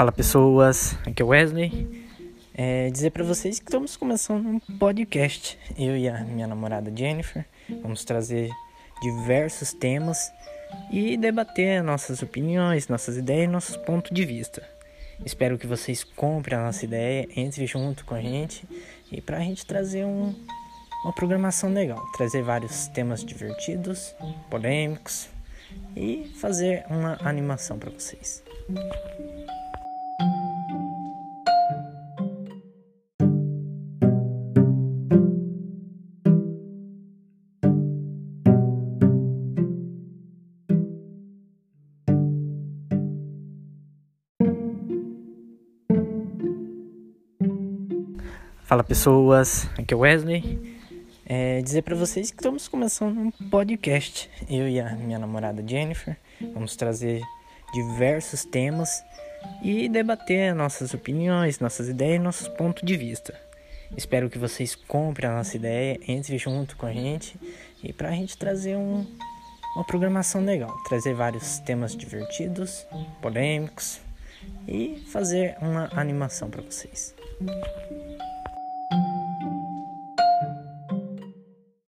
Fala pessoas, aqui é o Wesley. É, dizer para vocês que estamos começando um podcast. Eu e a minha namorada Jennifer vamos trazer diversos temas e debater nossas opiniões, nossas ideias, nossos pontos de vista. Espero que vocês comprem a nossa ideia, entre junto com a gente e para a gente trazer um, uma programação legal, trazer vários temas divertidos, polêmicos e fazer uma animação para vocês. Fala pessoas, aqui é o Wesley. É, dizer para vocês que estamos começando um podcast. Eu e a minha namorada Jennifer vamos trazer diversos temas e debater nossas opiniões, nossas ideias, nossos pontos de vista. Espero que vocês comprem a nossa ideia, entre junto com a gente e para a gente trazer um, uma programação legal, trazer vários temas divertidos, polêmicos e fazer uma animação para vocês.